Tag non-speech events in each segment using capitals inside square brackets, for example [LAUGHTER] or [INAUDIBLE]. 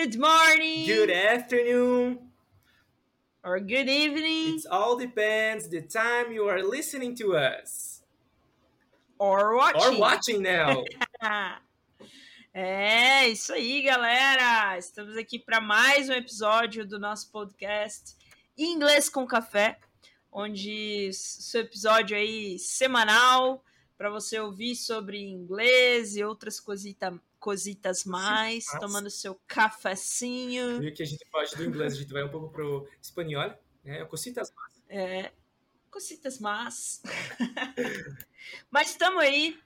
Good morning. Good afternoon. Or good evening. It all depends the time you are listening to us. Or watching. Or watching now. [LAUGHS] é, isso aí, galera. Estamos aqui para mais um episódio do nosso podcast Inglês com Café, onde seu episódio aí semanal para você ouvir sobre inglês e outras cositas cositas mais, Sim, tomando seu cafecinho. E que a gente pode do inglês, a gente vai um pouco pro espanhol, né? Cositas mais. É, cositas mais. [LAUGHS] Mas estamos aí.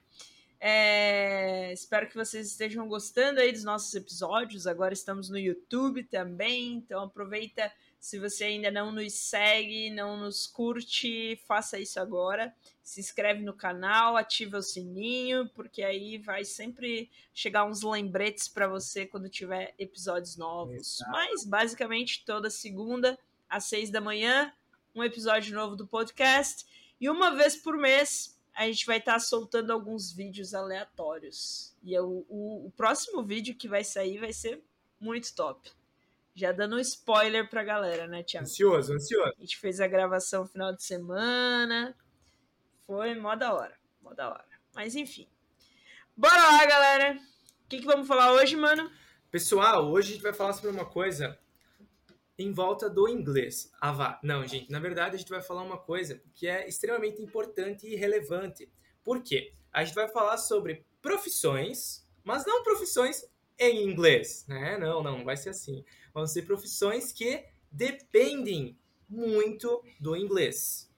É, espero que vocês estejam gostando aí dos nossos episódios. Agora estamos no YouTube também, então aproveita se você ainda não nos segue, não nos curte, faça isso agora. Se inscreve no canal, ativa o sininho, porque aí vai sempre chegar uns lembretes para você quando tiver episódios novos. Exato. Mas basicamente toda segunda às seis da manhã, um episódio novo do podcast. E uma vez por mês a gente vai estar tá soltando alguns vídeos aleatórios. E o, o, o próximo vídeo que vai sair vai ser muito top. Já dando um spoiler pra galera, né, Tiago? Ansioso, ansioso. A gente fez a gravação no final de semana. Foi mó da hora. Mó da hora. Mas enfim. Bora lá, galera. O que, que vamos falar hoje, mano? Pessoal, hoje a gente vai falar sobre uma coisa em volta do inglês. Ah, vá. Não, gente, na verdade a gente vai falar uma coisa que é extremamente importante e relevante. Por quê? A gente vai falar sobre profissões, mas não profissões em inglês, né? Não, não, vai ser assim. Vão ser profissões que dependem muito do inglês.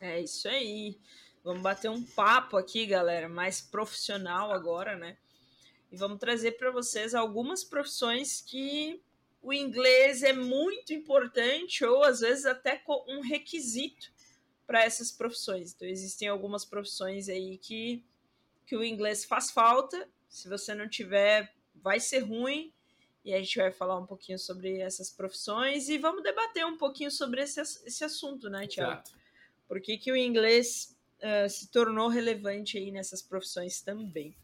É isso aí. Vamos bater um papo aqui, galera, mais profissional agora, né? E vamos trazer para vocês algumas profissões que o inglês é muito importante ou às vezes até um requisito para essas profissões. Então existem algumas profissões aí que que o inglês faz falta se você não tiver, vai ser ruim. E a gente vai falar um pouquinho sobre essas profissões e vamos debater um pouquinho sobre esse, esse assunto, né, Tiago? Por que, que o inglês uh, se tornou relevante aí nessas profissões também?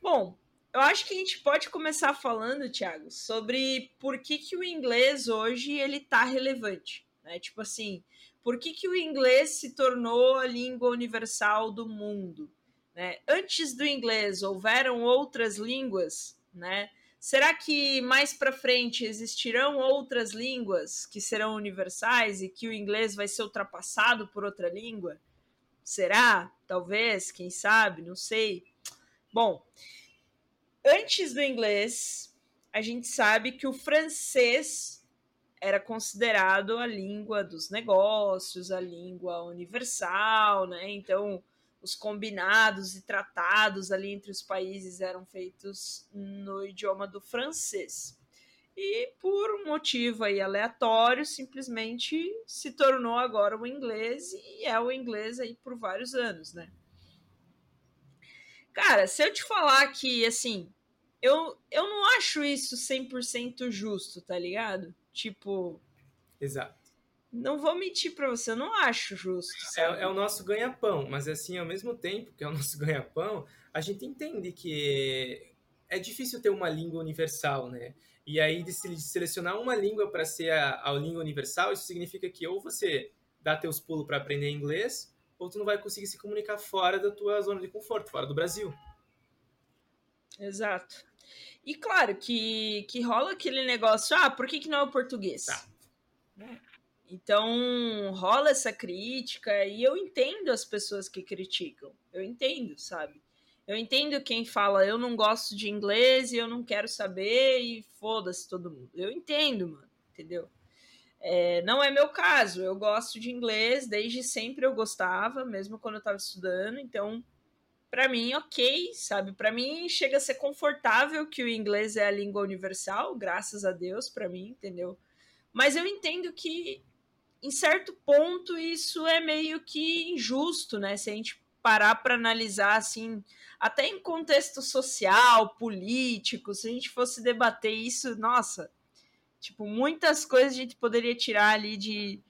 Bom, eu acho que a gente pode começar falando, Tiago, sobre por que, que o inglês hoje ele tá relevante, né? Tipo assim, por que, que o inglês se tornou a língua universal do mundo? Né? Antes do inglês, houveram outras línguas, né? Será que mais para frente existirão outras línguas que serão universais e que o inglês vai ser ultrapassado por outra língua? Será? Talvez, quem sabe, não sei. Bom, antes do inglês, a gente sabe que o francês era considerado a língua dos negócios, a língua universal, né? Então, os combinados e tratados ali entre os países eram feitos no idioma do francês. E por um motivo aí aleatório, simplesmente se tornou agora o inglês e é o inglês aí por vários anos, né? Cara, se eu te falar que, assim, eu, eu não acho isso 100% justo, tá ligado? Tipo. Exato não vou mentir para você, eu não acho justo. É, é, o nosso ganha-pão, mas assim, ao mesmo tempo que é o nosso [LAUGHS] ganha-pão, a gente entende que é difícil ter uma língua universal, né? E aí, de selecionar uma língua para ser a, a, língua universal, isso significa que ou você dá teus pulos para aprender inglês, ou tu não vai conseguir se comunicar fora da tua zona de conforto, fora do Brasil. Exato. E claro que, que rola aquele negócio, ah, por que, que não é o português? Tá. Né? Então rola essa crítica e eu entendo as pessoas que criticam. Eu entendo, sabe? Eu entendo quem fala eu não gosto de inglês e eu não quero saber e foda-se todo mundo. Eu entendo, mano, entendeu? É, não é meu caso. Eu gosto de inglês, desde sempre eu gostava, mesmo quando eu estava estudando. Então, para mim, ok, sabe? Para mim, chega a ser confortável que o inglês é a língua universal, graças a Deus, para mim, entendeu? Mas eu entendo que em certo ponto, isso é meio que injusto, né? Se a gente parar para analisar assim, até em contexto social, político, se a gente fosse debater isso, nossa, tipo, muitas coisas a gente poderia tirar ali de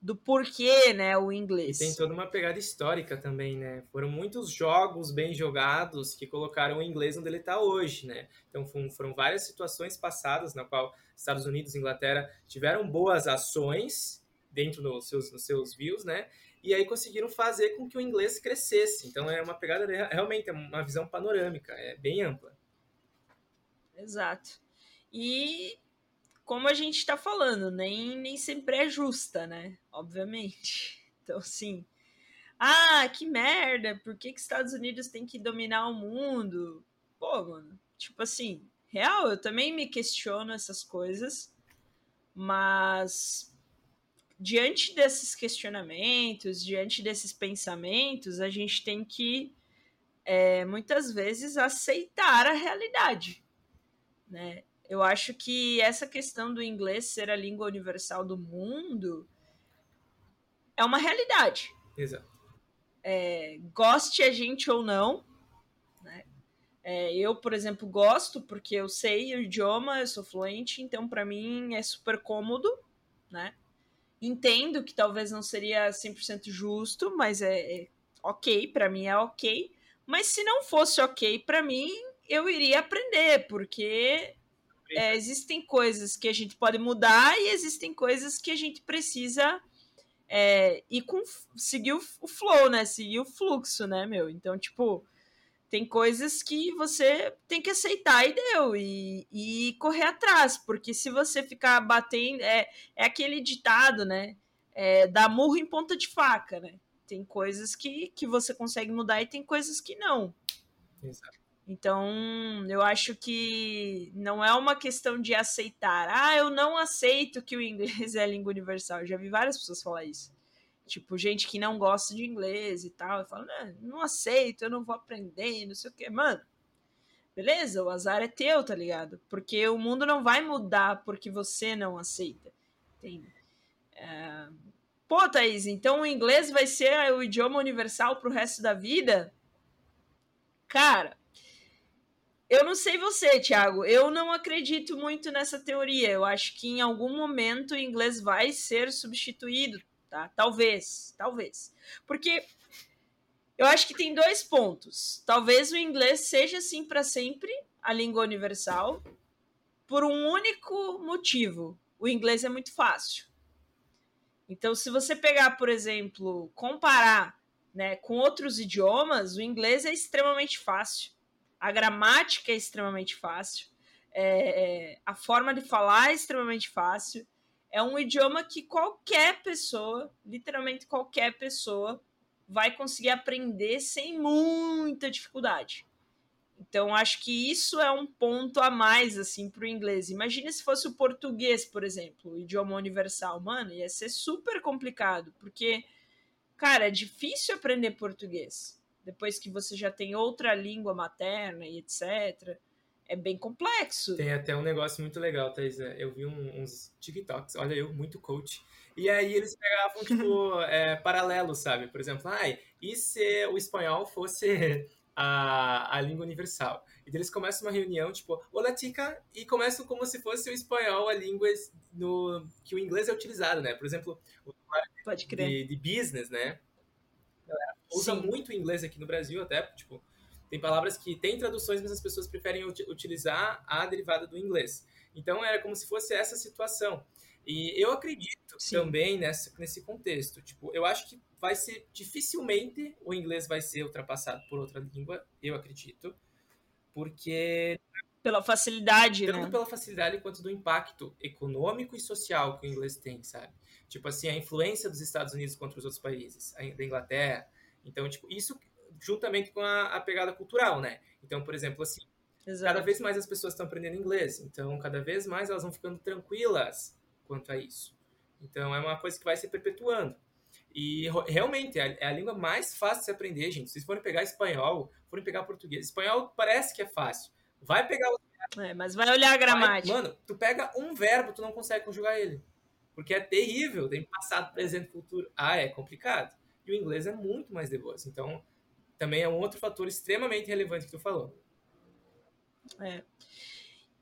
do porquê, né, o inglês. E tem toda uma pegada histórica também, né? Foram muitos jogos bem jogados que colocaram o inglês onde ele está hoje, né? Então foram, foram, várias situações passadas na qual Estados Unidos e Inglaterra tiveram boas ações dentro dos seus, nos seus views, né? E aí conseguiram fazer com que o inglês crescesse. Então é uma pegada realmente é uma visão panorâmica, é bem ampla. Exato. E como a gente está falando, nem, nem sempre é justa, né? Obviamente. [LAUGHS] Então, assim, ah, que merda, por que, que Estados Unidos tem que dominar o mundo? Pô, mano, tipo assim, real, eu também me questiono essas coisas, mas diante desses questionamentos, diante desses pensamentos, a gente tem que é, muitas vezes aceitar a realidade, né? Eu acho que essa questão do inglês ser a língua universal do mundo é uma realidade. Exato. É, goste a gente ou não, né? É, eu, por exemplo, gosto porque eu sei o idioma, eu sou fluente, então para mim é super cômodo, né? Entendo que talvez não seria 100% justo, mas é, é ok, para mim é ok. Mas se não fosse ok para mim, eu iria aprender, porque é, existem coisas que a gente pode mudar e existem coisas que a gente precisa é, ir com seguir o, o flow, né? Seguir o fluxo, né, meu? Então, tipo, tem coisas que você tem que aceitar e deu, e, e correr atrás, porque se você ficar batendo, é, é aquele ditado, né? É, dá murro em ponta de faca, né? Tem coisas que, que você consegue mudar e tem coisas que não. Exato. Então, eu acho que não é uma questão de aceitar. Ah, eu não aceito que o inglês [LAUGHS] é a língua universal. Eu já vi várias pessoas falar isso. Tipo, gente que não gosta de inglês e tal. Falo, não, não aceito, eu não vou aprender, não sei o quê. Mano, beleza, o azar é teu, tá ligado? Porque o mundo não vai mudar porque você não aceita. Entende? É... Pô, Thaís, então o inglês vai ser o idioma universal pro resto da vida? Cara, eu não sei você, Thiago. Eu não acredito muito nessa teoria. Eu acho que em algum momento o inglês vai ser substituído, tá? Talvez, talvez. Porque eu acho que tem dois pontos. Talvez o inglês seja assim para sempre a língua universal por um único motivo. O inglês é muito fácil. Então, se você pegar, por exemplo, comparar né, com outros idiomas, o inglês é extremamente fácil a gramática é extremamente fácil, é, é, a forma de falar é extremamente fácil. É um idioma que qualquer pessoa, literalmente qualquer pessoa, vai conseguir aprender sem muita dificuldade. Então, acho que isso é um ponto a mais, assim, para o inglês. Imagina se fosse o português, por exemplo, o idioma universal. Mano, ia ser super complicado, porque, cara, é difícil aprender português depois que você já tem outra língua materna e etc. É bem complexo. Tem até um negócio muito legal, Thais. Eu vi um, uns TikToks, olha eu, muito coach. E aí eles pegavam, [LAUGHS] tipo, é, paralelos, sabe? Por exemplo, ai, e se o espanhol fosse [LAUGHS] a, a língua universal? E eles começam uma reunião, tipo, olá tica, e começam como se fosse o espanhol, a língua no, que o inglês é utilizado, né? Por exemplo, o Pode crer. De, de business, né? usa Sim. muito inglês aqui no Brasil, até, tipo, tem palavras que têm traduções, mas as pessoas preferem utilizar a derivada do inglês. Então era como se fosse essa situação. E eu acredito Sim. também nessa, nesse contexto. Tipo, eu acho que vai ser dificilmente o inglês vai ser ultrapassado por outra língua, eu acredito. Porque pela facilidade, tanto né? pela facilidade quanto do impacto econômico e social que o inglês tem, sabe? Tipo assim, a influência dos Estados Unidos contra os outros países, da Inglaterra, então, tipo, isso juntamente com a, a pegada cultural, né? Então, por exemplo, assim, Exato. cada vez mais as pessoas estão aprendendo inglês, então cada vez mais elas vão ficando tranquilas quanto a isso. Então, é uma coisa que vai se perpetuando. E realmente é, é a língua mais fácil de se aprender, gente. Se vocês forem pegar espanhol, forem pegar português, espanhol parece que é fácil. Vai pegar o é, mas vai olhar a gramática. Vai, mano, tu pega um verbo, tu não consegue conjugar ele. Porque é terrível, tem passado, presente, futuro. Ah, é complicado e o inglês é muito mais de boas. Então, também é um outro fator extremamente relevante que tu falou. É.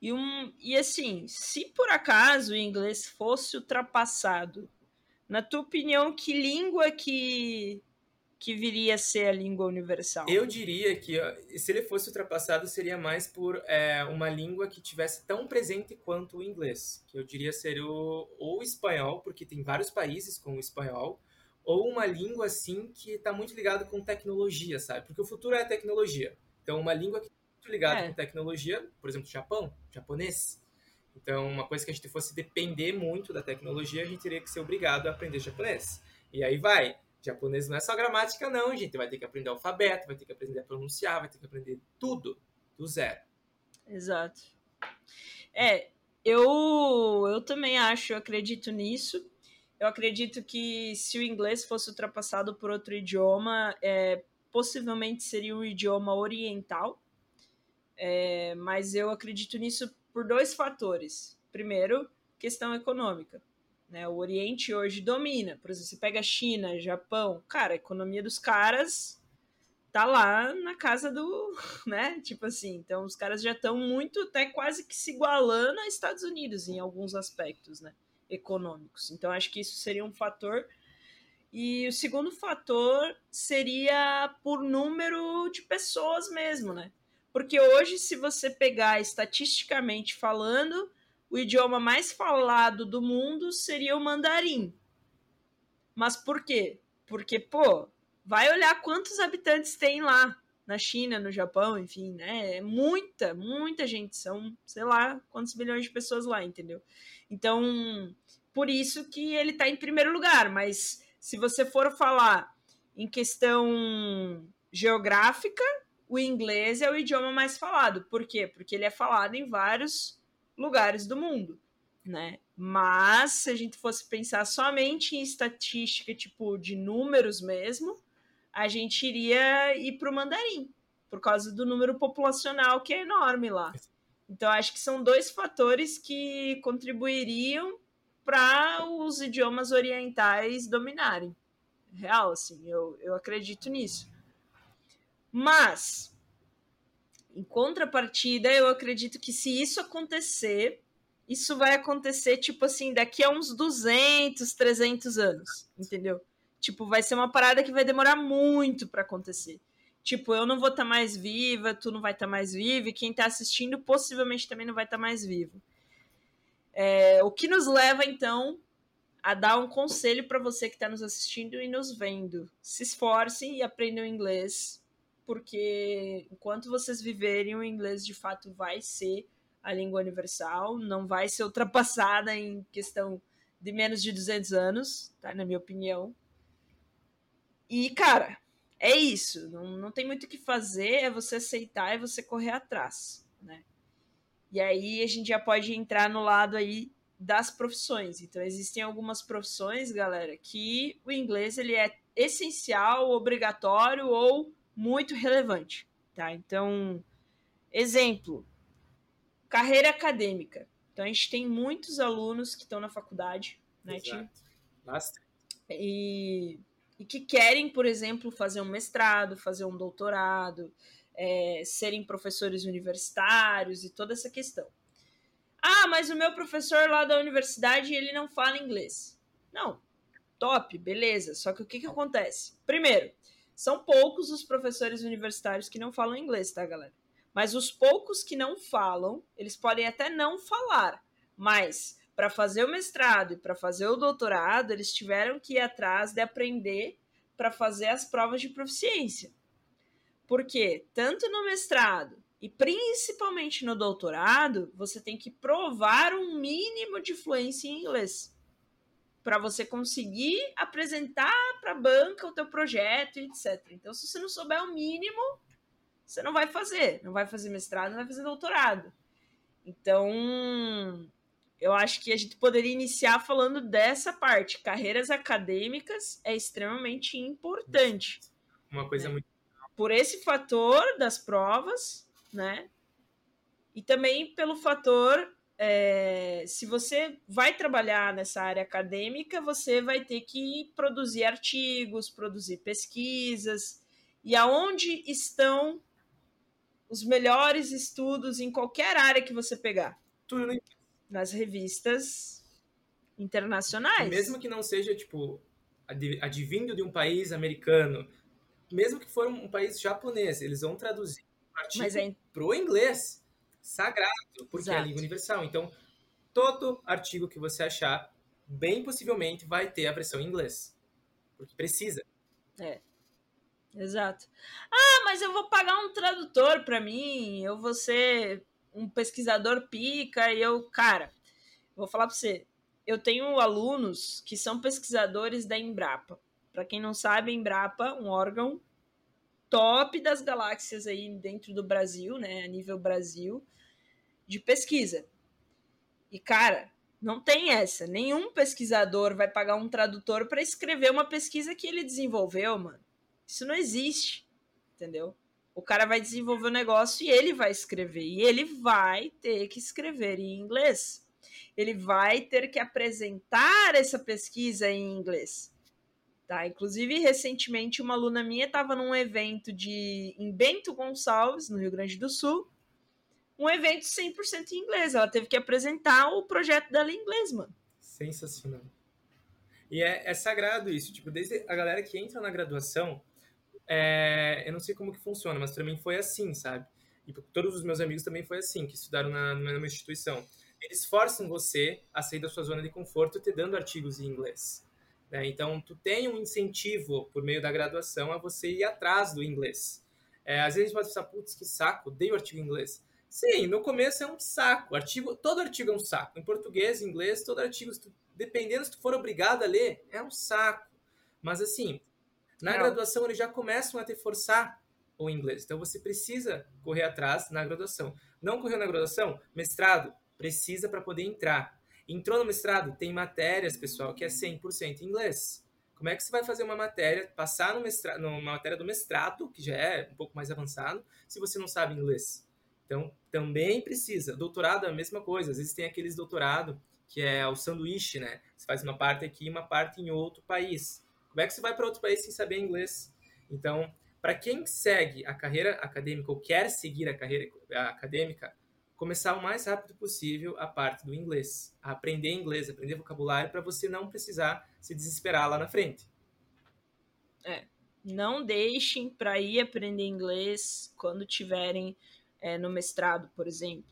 E, um, e assim, se por acaso o inglês fosse ultrapassado Na tua opinião, que língua que que viria a ser a língua universal? Eu diria que se ele fosse ultrapassado seria mais por é, uma língua que tivesse tão presente quanto o inglês, que eu diria ser o ou o espanhol, porque tem vários países com o espanhol, ou uma língua assim que está muito ligada com tecnologia, sabe? Porque o futuro é a tecnologia. Então, uma língua que está muito ligada é. com tecnologia, por exemplo, Japão, japonês. Então, uma coisa que a gente fosse depender muito da tecnologia, a gente teria que ser obrigado a aprender japonês. E aí vai. Japonês não é só gramática, não, gente. Vai ter que aprender alfabeto, vai ter que aprender a pronunciar, vai ter que aprender tudo do zero. Exato. É, eu, eu também acho, eu acredito nisso. Eu acredito que se o inglês fosse ultrapassado por outro idioma, é, possivelmente seria um idioma oriental. É, mas eu acredito nisso por dois fatores. Primeiro, questão econômica. Né? O Oriente hoje domina. Por exemplo, você pega China, Japão, cara, a economia dos caras tá lá na casa do, [LAUGHS] né? Tipo assim, então os caras já estão muito, até quase que se igualando a Estados Unidos em alguns aspectos, né? Econômicos. Então acho que isso seria um fator. E o segundo fator seria por número de pessoas mesmo, né? Porque hoje, se você pegar estatisticamente falando, o idioma mais falado do mundo seria o mandarim. Mas por quê? Porque, pô, vai olhar quantos habitantes tem lá na China, no Japão, enfim, né? É muita, muita gente. São, sei lá, quantos milhões de pessoas lá, entendeu? Então, por isso que ele tá em primeiro lugar. Mas se você for falar em questão geográfica, o inglês é o idioma mais falado. Por quê? Porque ele é falado em vários lugares do mundo, né? Mas se a gente fosse pensar somente em estatística, tipo de números mesmo, a gente iria ir para o mandarim, por causa do número populacional que é enorme lá. Então acho que são dois fatores que contribuiriam para os idiomas orientais dominarem. Real, assim, eu, eu acredito nisso. Mas em contrapartida, eu acredito que se isso acontecer, isso vai acontecer, tipo assim, daqui a uns 200, 300 anos, entendeu? Tipo, vai ser uma parada que vai demorar muito para acontecer. Tipo, eu não vou estar tá mais viva, tu não vai estar tá mais vivo, e quem está assistindo possivelmente também não vai estar tá mais vivo. É, o que nos leva, então, a dar um conselho para você que está nos assistindo e nos vendo. Se esforcem e aprendam inglês, porque enquanto vocês viverem, o inglês de fato vai ser a língua universal, não vai ser ultrapassada em questão de menos de 200 anos, tá? Na minha opinião. E, cara, é isso. Não, não tem muito o que fazer, é você aceitar e você correr atrás, né? E aí a gente já pode entrar no lado aí das profissões. Então, existem algumas profissões, galera, que o inglês ele é essencial, obrigatório ou muito relevante, tá? Então, exemplo, carreira acadêmica. Então, a gente tem muitos alunos que estão na faculdade, né, Exato. Bastante. E, e que querem, por exemplo, fazer um mestrado, fazer um doutorado, é, serem professores universitários e toda essa questão. Ah, mas o meu professor lá da universidade, ele não fala inglês. Não, top, beleza. Só que o que, que acontece? Primeiro, são poucos os professores universitários que não falam inglês, tá, galera? Mas os poucos que não falam, eles podem até não falar, mas para fazer o mestrado e para fazer o doutorado, eles tiveram que ir atrás de aprender para fazer as provas de proficiência. Porque tanto no mestrado e principalmente no doutorado, você tem que provar um mínimo de fluência em inglês para você conseguir apresentar para a banca o teu projeto, etc. Então, se você não souber o mínimo, você não vai fazer, não vai fazer mestrado, não vai fazer doutorado. Então, eu acho que a gente poderia iniciar falando dessa parte. Carreiras acadêmicas é extremamente importante. Uma coisa né? muito. Por esse fator das provas, né? E também pelo fator é, se você vai trabalhar nessa área acadêmica, você vai ter que produzir artigos, produzir pesquisas. E aonde estão os melhores estudos em qualquer área que você pegar? Tudo nas revistas internacionais. Mesmo que não seja, tipo, advindo de um país americano, mesmo que for um país japonês, eles vão traduzir o artigo é... pro inglês. Sagrado, porque Exato. é a língua universal. Então, todo artigo que você achar, bem possivelmente vai ter a versão em inglês. Porque precisa. É. Exato. Ah, mas eu vou pagar um tradutor para mim, eu vou ser um pesquisador pica e eu, cara, vou falar para você, eu tenho alunos que são pesquisadores da Embrapa. Para quem não sabe, a Embrapa, um órgão top das galáxias aí dentro do Brasil, né, a nível Brasil, de pesquisa. E cara, não tem essa. Nenhum pesquisador vai pagar um tradutor para escrever uma pesquisa que ele desenvolveu, mano. Isso não existe, entendeu? O cara vai desenvolver o um negócio e ele vai escrever. E ele vai ter que escrever em inglês. Ele vai ter que apresentar essa pesquisa em inglês. Tá? Inclusive, recentemente, uma aluna minha estava num evento de em Bento Gonçalves, no Rio Grande do Sul, um evento 100% em inglês. Ela teve que apresentar o projeto dela em inglês, mano. Sensacional. E é, é sagrado isso. Tipo, desde a galera que entra na graduação, é, eu não sei como que funciona, mas para mim foi assim, sabe? E todos os meus amigos também foi assim, que estudaram na, numa instituição. Eles forçam você a sair da sua zona de conforto te dando artigos em inglês. Né? Então, tu tem um incentivo por meio da graduação a você ir atrás do inglês. É, às vezes pode pensar, putz, que saco, odeio artigo em inglês. Sim, no começo é um saco. Artigo, todo artigo é um saco. Em português, em inglês, todo artigo, tu, dependendo se tu for obrigado a ler, é um saco. Mas assim, na Não. graduação eles já começam a te forçar o inglês. Então você precisa correr atrás na graduação. Não correu na graduação? Mestrado, precisa para poder entrar. Entrou no mestrado, tem matérias, pessoal, que é 100% inglês. Como é que você vai fazer uma matéria, passar no mestrado, numa matéria do mestrado, que já é um pouco mais avançado, se você não sabe inglês? Então, também precisa. Doutorado é a mesma coisa. Às vezes tem aqueles doutorado que é o sanduíche, né? Você faz uma parte aqui e uma parte em outro país. Como é que você vai para outro país sem saber inglês? Então, para quem segue a carreira acadêmica ou quer seguir a carreira acadêmica, começar o mais rápido possível a parte do inglês. Aprender inglês, aprender vocabulário, para você não precisar se desesperar lá na frente. É. Não deixem para ir aprender inglês quando tiverem é, no mestrado, por exemplo.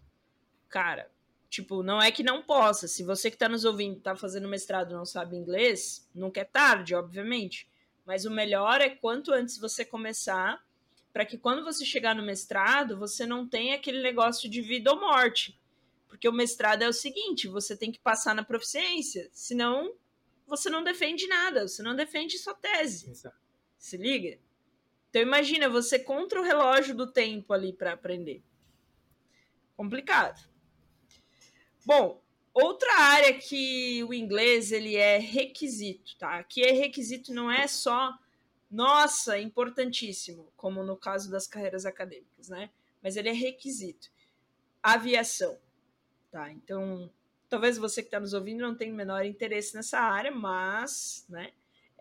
Cara, tipo, não é que não possa. Se você que está nos ouvindo está fazendo mestrado e não sabe inglês, nunca é tarde, obviamente. Mas o melhor é quanto antes você começar, para que quando você chegar no mestrado, você não tenha aquele negócio de vida ou morte. Porque o mestrado é o seguinte: você tem que passar na proficiência, senão você não defende nada, você não defende sua tese. Exato. Se liga? Então imagina você contra o relógio do tempo ali para aprender. Complicado. Bom, outra área que o inglês ele é requisito, tá? Aqui é requisito não é só nossa, importantíssimo, como no caso das carreiras acadêmicas, né? Mas ele é requisito. Aviação, tá? Então, talvez você que está nos ouvindo não tenha o menor interesse nessa área, mas, né?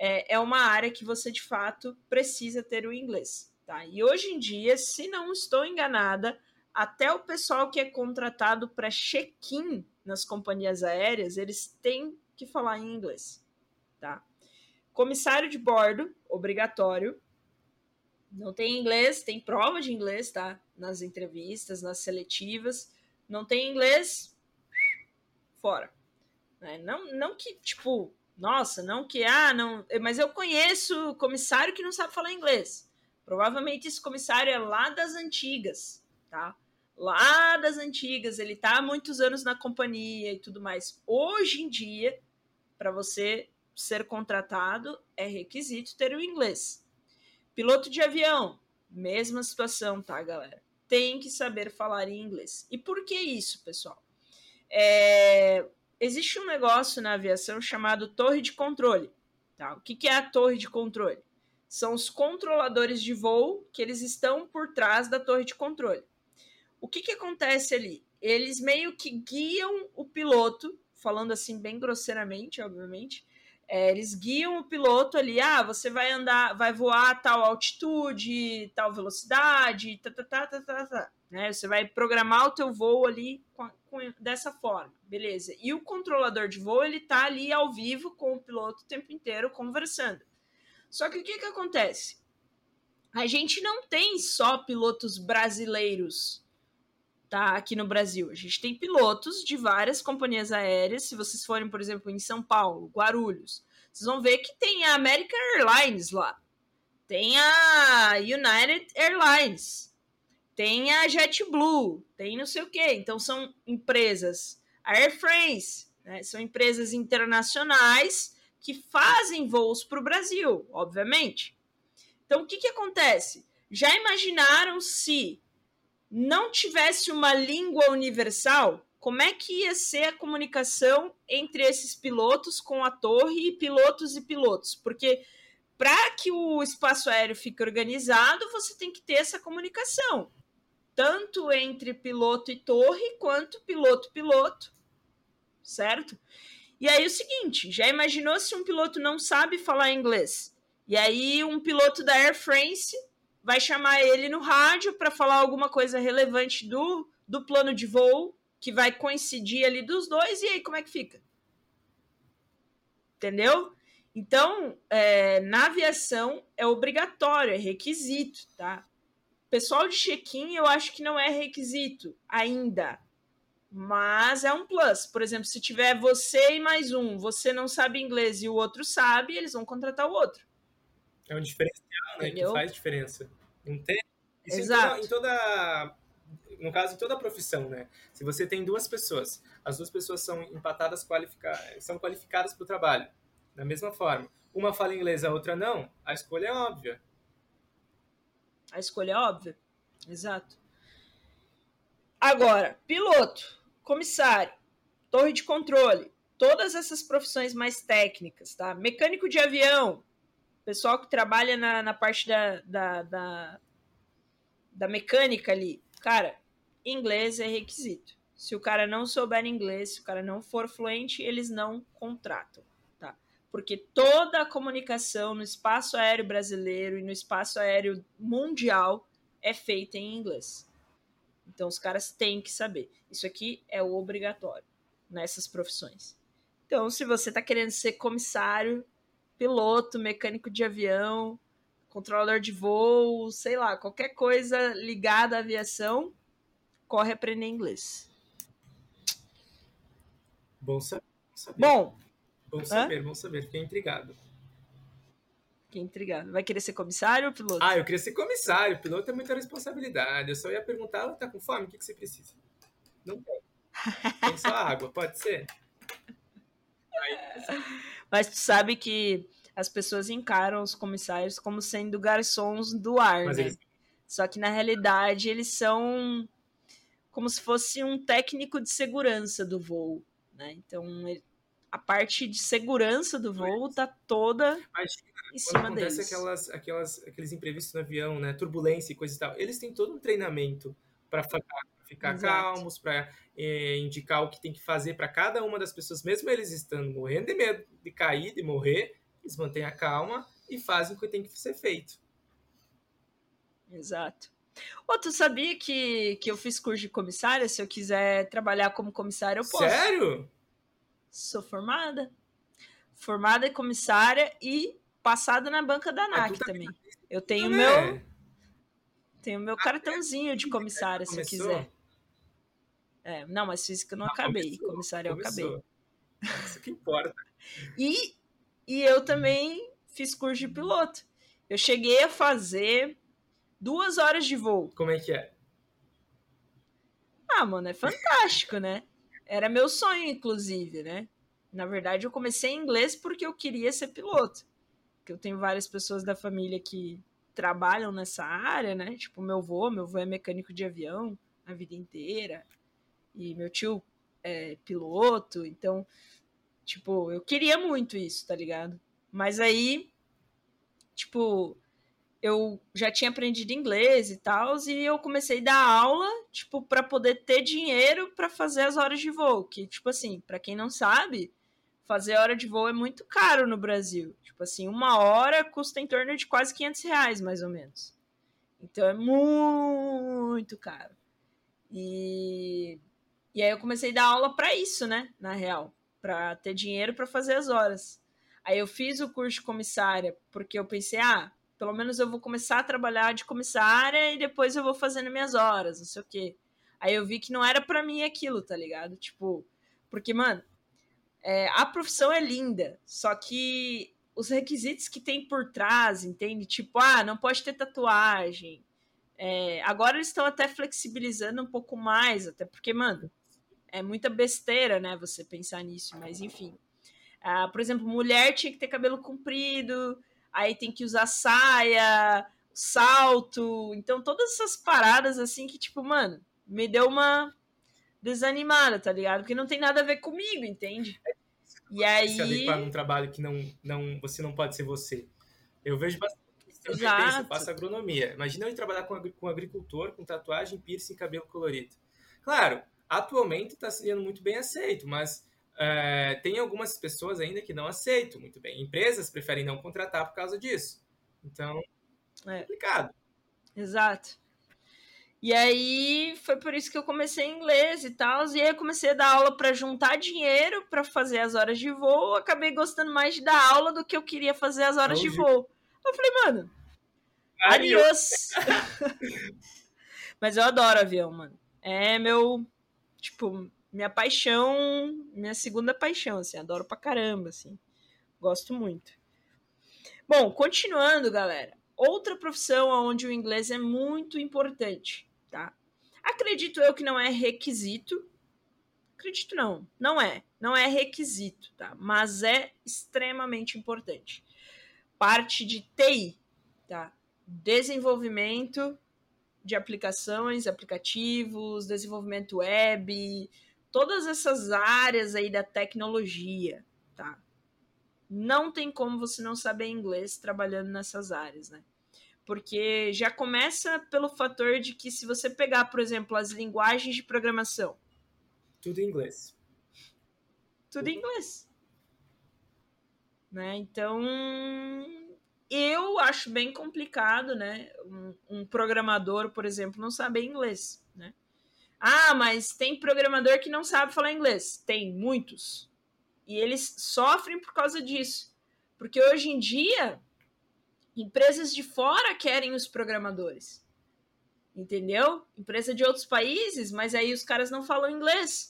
é, é uma área que você de fato precisa ter o inglês. Tá? E hoje em dia, se não estou enganada, até o pessoal que é contratado para check-in nas companhias aéreas, eles têm que falar em inglês. Tá? Comissário de bordo, obrigatório. Não tem inglês, tem prova de inglês, tá? Nas entrevistas, nas seletivas. Não tem inglês, fora. Né? Não, não que, tipo, nossa, não que, ah, não. Mas eu conheço comissário que não sabe falar inglês. Provavelmente esse comissário é lá das antigas, tá? Lá das antigas, ele tá há muitos anos na companhia e tudo mais. Hoje em dia, para você ser contratado, é requisito ter o inglês. Piloto de avião, mesma situação, tá, galera? Tem que saber falar em inglês. E por que isso, pessoal? É, existe um negócio na aviação chamado torre de controle. Tá? O que, que é a torre de controle? São os controladores de voo que eles estão por trás da torre de controle. O que, que acontece ali? Eles meio que guiam o piloto, falando assim bem grosseiramente, obviamente, é, eles guiam o piloto ali, ah, você vai andar, vai voar a tal altitude, tal velocidade, tá, tá, tá, tá, tá, tá, né? Você vai programar o teu voo ali com, dessa forma, beleza. E o controlador de voo, ele tá ali ao vivo com o piloto o tempo inteiro conversando. Só que o que que acontece? A gente não tem só pilotos brasileiros tá aqui no Brasil. A gente tem pilotos de várias companhias aéreas. Se vocês forem, por exemplo, em São Paulo, Guarulhos, vocês vão ver que tem a American Airlines lá. Tem a United Airlines. Tem a JetBlue. Tem não sei o quê. Então são empresas. A Air France. Né? São empresas internacionais que fazem voos para o Brasil, obviamente. Então o que, que acontece? Já imaginaram se não tivesse uma língua universal, como é que ia ser a comunicação entre esses pilotos com a torre e pilotos e pilotos? Porque para que o espaço aéreo fique organizado, você tem que ter essa comunicação, tanto entre piloto e torre, quanto piloto-piloto, certo? E aí o seguinte, já imaginou se um piloto não sabe falar inglês? E aí um piloto da Air France vai chamar ele no rádio para falar alguma coisa relevante do, do plano de voo, que vai coincidir ali dos dois, e aí como é que fica? Entendeu? Então, é, na aviação é obrigatório, é requisito, tá? Pessoal de check-in eu acho que não é requisito ainda, mas é um plus. Por exemplo, se tiver você e mais um, você não sabe inglês e o outro sabe, eles vão contratar o outro. É um diferencial, né? Entendeu? Que faz diferença. Entende? Isso Exato. Em toda, em toda, no caso, em toda a profissão, né? Se você tem duas pessoas, as duas pessoas são empatadas, qualifica, são qualificadas para o trabalho. Da mesma forma, uma fala inglês, a outra não, a escolha é óbvia. A escolha é óbvia. Exato. Agora, piloto, comissário, torre de controle, todas essas profissões mais técnicas, tá? Mecânico de avião, pessoal que trabalha na, na parte da, da, da, da mecânica ali, cara, inglês é requisito. Se o cara não souber inglês, se o cara não for fluente, eles não contratam, tá? Porque toda a comunicação no espaço aéreo brasileiro e no espaço aéreo mundial é feita em inglês. Então os caras têm que saber. Isso aqui é obrigatório nessas profissões. Então, se você está querendo ser comissário, piloto, mecânico de avião, controlador de voo, sei lá, qualquer coisa ligada à aviação, corre aprender inglês. Bom saber. Bom, bom saber, Hã? bom saber. Fiquei intrigado. Fiquei intrigado. Vai querer ser comissário ou piloto? Ah, eu queria ser comissário. Piloto é muita responsabilidade. Eu só ia perguntar, ela tá com fome? O que, que você precisa? Não tem. Tem só água, pode ser? [LAUGHS] Mas tu sabe que as pessoas encaram os comissários como sendo garçons do ar, Mas né? Eles... Só que na realidade eles são como se fosse um técnico de segurança do voo, né? Então a parte de segurança do voo tá toda Imagina, em cima quando acontece deles. Aquelas, aquelas, aqueles imprevistos no avião, né? Turbulência e coisa e tal. Eles têm todo um treinamento para ficar Exato. calmos, para é, indicar o que tem que fazer para cada uma das pessoas, mesmo eles estando morrendo de medo de cair, de morrer, eles mantêm a calma e fazem o que tem que ser feito. Exato. Ô, tu sabia que, que eu fiz curso de comissária? Se eu quiser trabalhar como comissária, eu posso. Sério? Sou formada. Formada em comissária e passada na banca da ANAC tá também. Eu tenho o meu. Tenho meu cartãozinho de comissária, se eu quiser. É, não, mas física eu não, acabei. Começou, comissária eu acabei. Isso que importa. e, e eu também fiz curso de piloto. Eu cheguei a fazer duas horas de voo. Como é que é? Ah, mano, é fantástico, né? Era meu sonho, inclusive, né? Na verdade, eu comecei em inglês porque eu queria ser piloto. Porque eu tenho várias pessoas da família que trabalham nessa área, né? Tipo, meu avô, meu avô é mecânico de avião a vida inteira e meu tio é piloto, então, tipo, eu queria muito isso, tá ligado? Mas aí, tipo, eu já tinha aprendido inglês e tal, e eu comecei a dar aula, tipo, para poder ter dinheiro para fazer as horas de voo, que, tipo assim, para quem não sabe, fazer hora de voo é muito caro no Brasil. Tipo assim, uma hora custa em torno de quase 500 reais, mais ou menos. Então é muito caro. E E aí eu comecei a dar aula para isso, né? Na real, para ter dinheiro para fazer as horas. Aí eu fiz o curso de comissária porque eu pensei, ah, pelo menos eu vou começar a trabalhar de comissária e depois eu vou fazendo minhas horas, não sei o quê. Aí eu vi que não era para mim aquilo, tá ligado? Tipo, porque, mano, é, a profissão é linda, só que os requisitos que tem por trás, entende? Tipo, ah, não pode ter tatuagem. É, agora eles estão até flexibilizando um pouco mais, até porque, mano, é muita besteira, né? Você pensar nisso, mas enfim. Ah, por exemplo, mulher tinha que ter cabelo comprido, aí tem que usar saia, salto. Então, todas essas paradas assim que, tipo, mano, me deu uma desanimada, tá ligado? Porque não tem nada a ver comigo, entende? E aí. Se adequar num trabalho que não, não, você não pode ser você. Eu vejo bastante. Eu faço agronomia. Imagina eu ir trabalhar com, com agricultor, com tatuagem, piercing, cabelo colorido. Claro, atualmente está sendo muito bem aceito, mas é, tem algumas pessoas ainda que não aceitam muito bem. Empresas preferem não contratar por causa disso. Então, é complicado. Exato. E aí foi por isso que eu comecei inglês e tal. E aí eu comecei a dar aula para juntar dinheiro para fazer as horas de voo. Acabei gostando mais de dar aula do que eu queria fazer as horas de voo. Eu falei, mano, adiós. [LAUGHS] Mas eu adoro avião, mano. É meu, tipo, minha paixão, minha segunda paixão, assim. Adoro pra caramba, assim. Gosto muito. Bom, continuando, galera. Outra profissão onde o inglês é muito importante tá? Acredito eu que não é requisito. Acredito não, não é. Não é requisito, tá? Mas é extremamente importante. Parte de TI, tá? Desenvolvimento de aplicações, aplicativos, desenvolvimento web, todas essas áreas aí da tecnologia, tá? Não tem como você não saber inglês trabalhando nessas áreas, né? porque já começa pelo fator de que se você pegar, por exemplo, as linguagens de programação, tudo em inglês. Tudo em inglês. Né? Então, eu acho bem complicado, né? Um, um, programador, por exemplo, não saber inglês, né? Ah, mas tem programador que não sabe falar inglês. Tem muitos. E eles sofrem por causa disso. Porque hoje em dia, Empresas de fora querem os programadores. Entendeu? Empresa de outros países, mas aí os caras não falam inglês.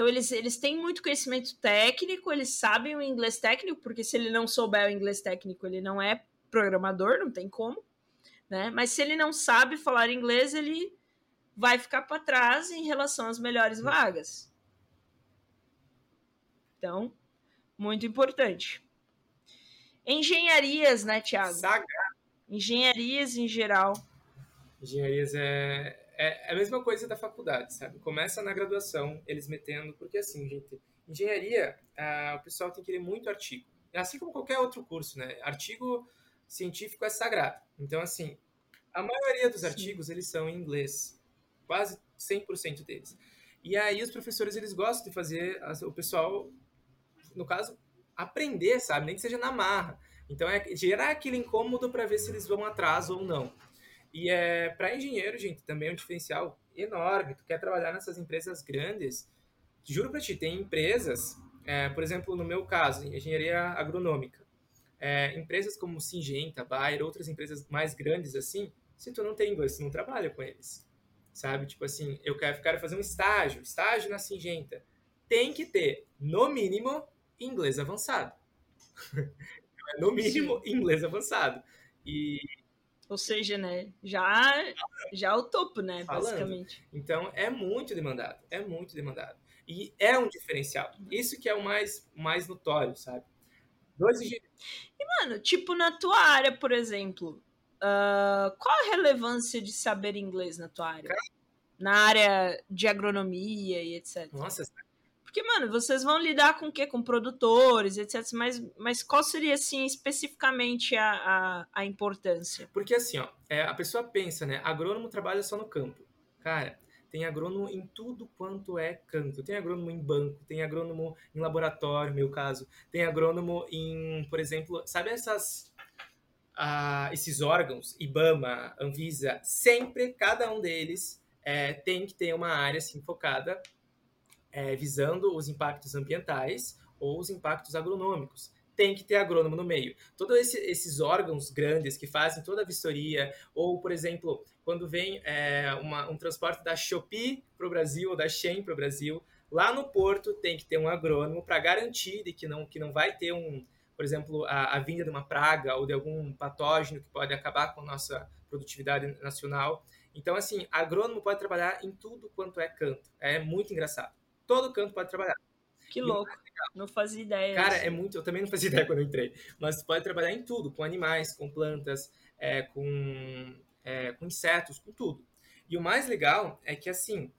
Então eles, eles têm muito conhecimento técnico, eles sabem o inglês técnico, porque se ele não souber o inglês técnico, ele não é programador, não tem como. Né? Mas se ele não sabe falar inglês, ele vai ficar para trás em relação às melhores vagas. Então, muito importante. Engenharias, né, Tiago? Engenharias em geral. Engenharias é, é, é, a mesma coisa da faculdade, sabe? Começa na graduação, eles metendo, porque assim, gente, engenharia, ah, o pessoal tem que ler muito artigo. Assim como qualquer outro curso, né? Artigo científico é sagrado. Então, assim, a maioria dos Sim. artigos, eles são em inglês. Quase 100% deles. E aí os professores, eles gostam de fazer o pessoal, no caso, aprender, sabe? Nem que seja na marra. Então é gerar aquele incômodo para ver se eles vão atrás ou não. E é para engenheiro, gente, também é um diferencial enorme. Tu quer trabalhar nessas empresas grandes? Juro para ti, tem empresas, é, por exemplo, no meu caso, engenharia agronômica. É, empresas como Singenta, Bayer, outras empresas mais grandes assim, se tu não tem inglês, tu não trabalha com eles. Sabe? Tipo assim, eu quero, quero fazer um estágio, estágio na Singenta. Tem que ter, no mínimo, inglês avançado. [LAUGHS] no mínimo, inglês avançado. E ou seja, né, já já é o topo, né, Falando. basicamente. Então é muito demandado, é muito demandado. E é um diferencial. Isso que é o mais mais notório, sabe? Dois E mano, tipo na tua área, por exemplo, uh, qual a relevância de saber inglês na tua área? Na área de agronomia e etc. Nossa, porque, mano, vocês vão lidar com o quê? Com produtores, etc. Mas, mas qual seria, assim, especificamente a, a, a importância? Porque, assim, ó, é, a pessoa pensa, né? Agrônomo trabalha só no campo. Cara, tem agrônomo em tudo quanto é campo. Tem agrônomo em banco, tem agrônomo em laboratório, no meu caso. Tem agrônomo em, por exemplo, sabe essas... Ah, esses órgãos, IBAMA, Anvisa, sempre, cada um deles é, tem que ter uma área assim, focada é, visando os impactos ambientais ou os impactos agronômicos. Tem que ter agrônomo no meio. Todos esse, esses órgãos grandes que fazem toda a vistoria, ou, por exemplo, quando vem é, uma, um transporte da Shopee para o Brasil ou da Shein para o Brasil, lá no porto tem que ter um agrônomo para garantir de que não, que não vai ter um, por exemplo, a, a vinda de uma praga ou de algum patógeno que pode acabar com a nossa produtividade nacional. Então, assim, agrônomo pode trabalhar em tudo quanto é canto. É muito engraçado. Todo canto pode trabalhar. Que louco. Não fazia ideia. Cara, é muito. Eu também não fazia [LAUGHS] ideia quando eu entrei. Mas pode trabalhar em tudo, com animais, com plantas, é, com, é, com insetos, com tudo. E o mais legal é que, assim,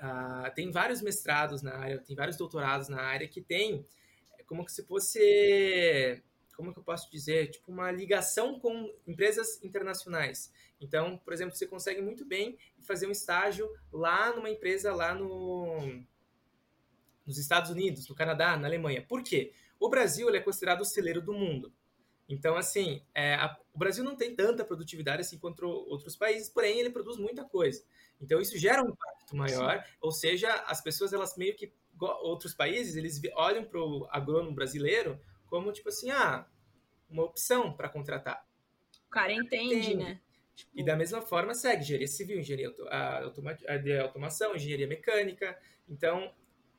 uh, tem vários mestrados na área, tem vários doutorados na área que tem como que se fosse como que eu posso dizer, tipo uma ligação com empresas internacionais. Então, por exemplo, você consegue muito bem fazer um estágio lá numa empresa lá no nos Estados Unidos, no Canadá, na Alemanha. Por quê? O Brasil é considerado o celeiro do mundo. Então, assim, é, a, o Brasil não tem tanta produtividade assim quanto outros países, porém ele produz muita coisa. Então, isso gera um impacto maior, Sim. ou seja, as pessoas elas meio que outros países eles olham para o agrônomo brasileiro como tipo assim, ah, uma opção para contratar. O cara entende, entende. né? Tipo... E da mesma forma segue engenharia civil, engenharia automa de automação, engenharia mecânica. Então,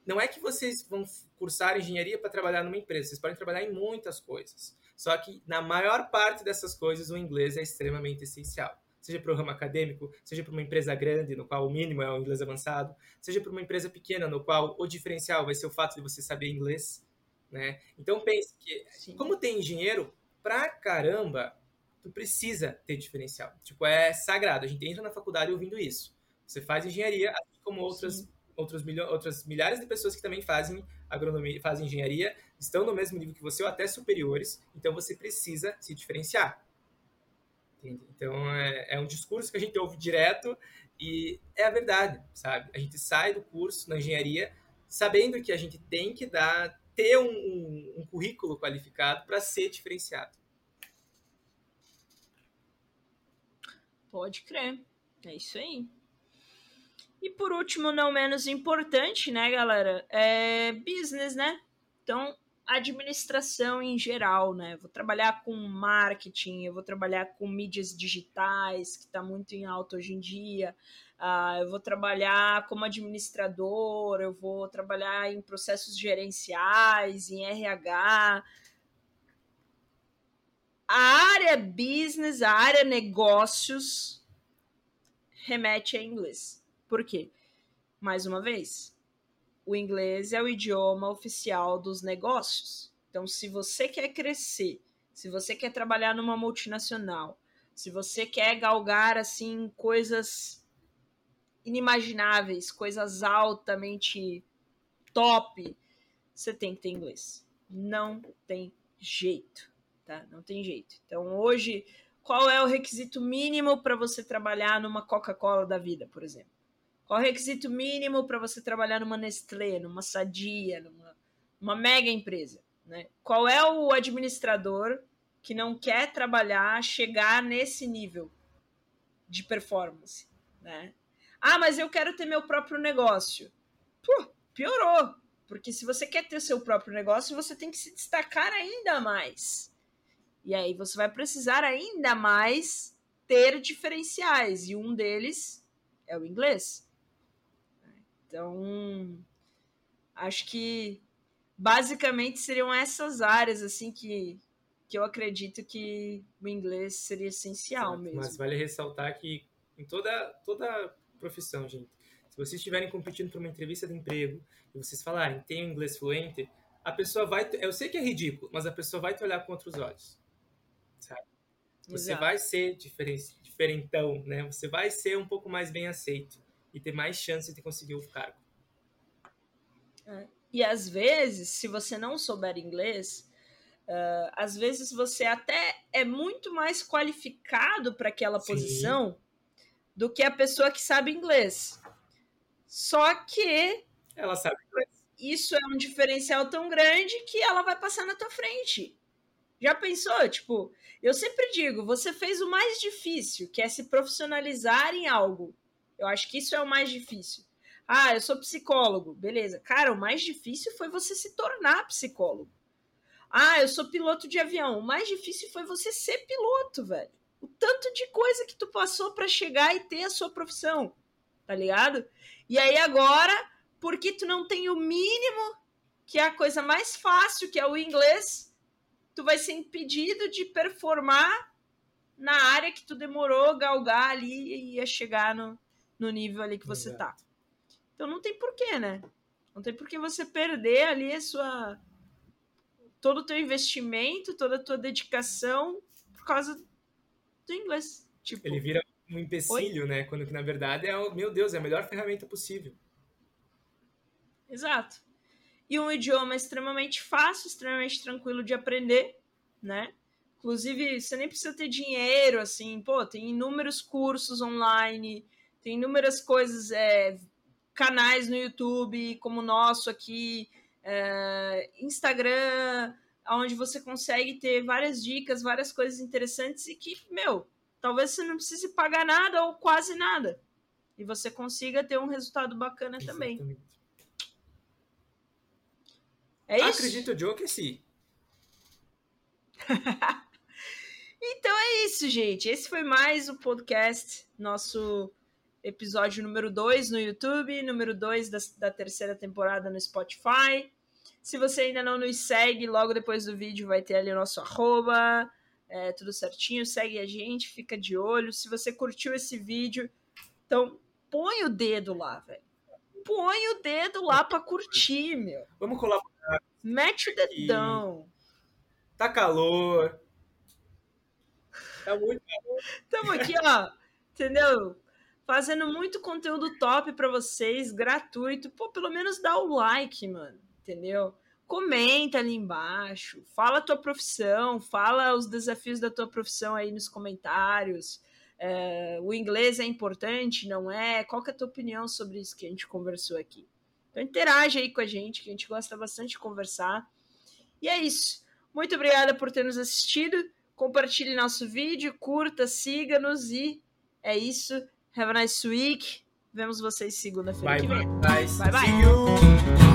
não é que vocês vão cursar engenharia para trabalhar numa empresa, vocês podem trabalhar em muitas coisas. Só que na maior parte dessas coisas o inglês é extremamente essencial. Seja para o ramo acadêmico, seja para uma empresa grande, no qual o mínimo é o inglês avançado, seja para uma empresa pequena, no qual o diferencial vai ser o fato de você saber inglês. Né? Então pense que, Sim. como tem engenheiro, pra caramba, tu precisa ter diferencial. Tipo, é sagrado. A gente entra na faculdade ouvindo isso. Você faz engenharia, assim como outras Sim outros milho, outras milhares de pessoas que também fazem agronomia, fazem engenharia, estão no mesmo nível que você ou até superiores, então você precisa se diferenciar. Entende? Então é, é um discurso que a gente ouve direto e é a verdade, sabe? A gente sai do curso na engenharia sabendo que a gente tem que dar ter um, um, currículo qualificado para ser diferenciado. Pode crer. É isso aí. E por último, não menos importante, né, galera? É business, né? Então, administração em geral, né? vou trabalhar com marketing, eu vou trabalhar com mídias digitais, que está muito em alta hoje em dia. Uh, eu vou trabalhar como administrador, eu vou trabalhar em processos gerenciais, em RH. A área business, a área negócios remete a inglês. Por quê? Mais uma vez, o inglês é o idioma oficial dos negócios. Então, se você quer crescer, se você quer trabalhar numa multinacional, se você quer galgar assim coisas inimagináveis, coisas altamente top, você tem que ter inglês. Não tem jeito, tá? Não tem jeito. Então, hoje, qual é o requisito mínimo para você trabalhar numa Coca-Cola da vida, por exemplo? Qual o requisito mínimo para você trabalhar numa Nestlé, numa Sadia, numa uma mega empresa? Né? Qual é o administrador que não quer trabalhar, chegar nesse nível de performance? Né? Ah, mas eu quero ter meu próprio negócio. Pô, piorou. Porque se você quer ter seu próprio negócio, você tem que se destacar ainda mais. E aí você vai precisar ainda mais ter diferenciais. E um deles é o inglês. Então, acho que basicamente seriam essas áreas assim que, que eu acredito que o inglês seria essencial Exato, mesmo. Mas vale ressaltar que em toda toda profissão, gente, se vocês estiverem competindo para uma entrevista de emprego e vocês falarem tem inglês fluente, a pessoa vai, eu sei que é ridículo, mas a pessoa vai te olhar com outros olhos, sabe? Você Exato. vai ser diferentão, né? Você vai ser um pouco mais bem aceito e ter mais chance de conseguir o cargo. É. E às vezes, se você não souber inglês, uh, às vezes você até é muito mais qualificado para aquela Sim. posição do que a pessoa que sabe inglês. Só que ela sabe inglês. Isso é um diferencial tão grande que ela vai passar na tua frente. Já pensou? Tipo, eu sempre digo, você fez o mais difícil, que é se profissionalizar em algo. Eu acho que isso é o mais difícil. Ah, eu sou psicólogo. Beleza. Cara, o mais difícil foi você se tornar psicólogo. Ah, eu sou piloto de avião. O mais difícil foi você ser piloto, velho. O tanto de coisa que tu passou para chegar e ter a sua profissão, tá ligado? E aí agora, porque tu não tem o mínimo, que é a coisa mais fácil, que é o inglês, tu vai ser impedido de performar na área que tu demorou galgar ali e chegar no, no nível ali que você tá. Exato. tá. Então não tem porquê, né? Não tem porquê você perder ali a sua todo o teu investimento, toda a tua dedicação por causa do inglês. Tipo, ele vira um empecilho, Oi? né? Quando que na verdade é, meu Deus, é a melhor ferramenta possível. Exato. E um idioma extremamente fácil, extremamente tranquilo de aprender, né? Inclusive, você nem precisa ter dinheiro, assim, pô, tem inúmeros cursos online, tem inúmeras coisas, é, canais no YouTube, como o nosso aqui, é, Instagram, onde você consegue ter várias dicas, várias coisas interessantes e que, meu, talvez você não precise pagar nada ou quase nada. E você consiga ter um resultado bacana Exatamente. também. É isso? Acredito, Joe, que sim. [LAUGHS] então é isso, gente. Esse foi mais o podcast, nosso episódio número 2 no YouTube, número 2 da, da terceira temporada no Spotify. Se você ainda não nos segue, logo depois do vídeo vai ter ali o nosso arroba, é, tudo certinho, segue a gente, fica de olho. Se você curtiu esse vídeo, então põe o dedo lá, velho. Põe o dedo lá pra curtir, meu. Vamos colaborar. Mete o dedão. Tá calor. Tá muito calor. Tamo aqui, ó. Entendeu? Fazendo muito conteúdo top para vocês, gratuito. Pô, pelo menos dá o like, mano entendeu? Comenta ali embaixo, fala a tua profissão, fala os desafios da tua profissão aí nos comentários. É, o inglês é importante, não é? Qual que é a tua opinião sobre isso que a gente conversou aqui? Então interage aí com a gente, que a gente gosta bastante de conversar. E é isso. Muito obrigada por ter nos assistido. Compartilhe nosso vídeo, curta, siga-nos e é isso. Have a nice week. Vemos vocês segunda-feira que vem. Bye bye. bye, bye.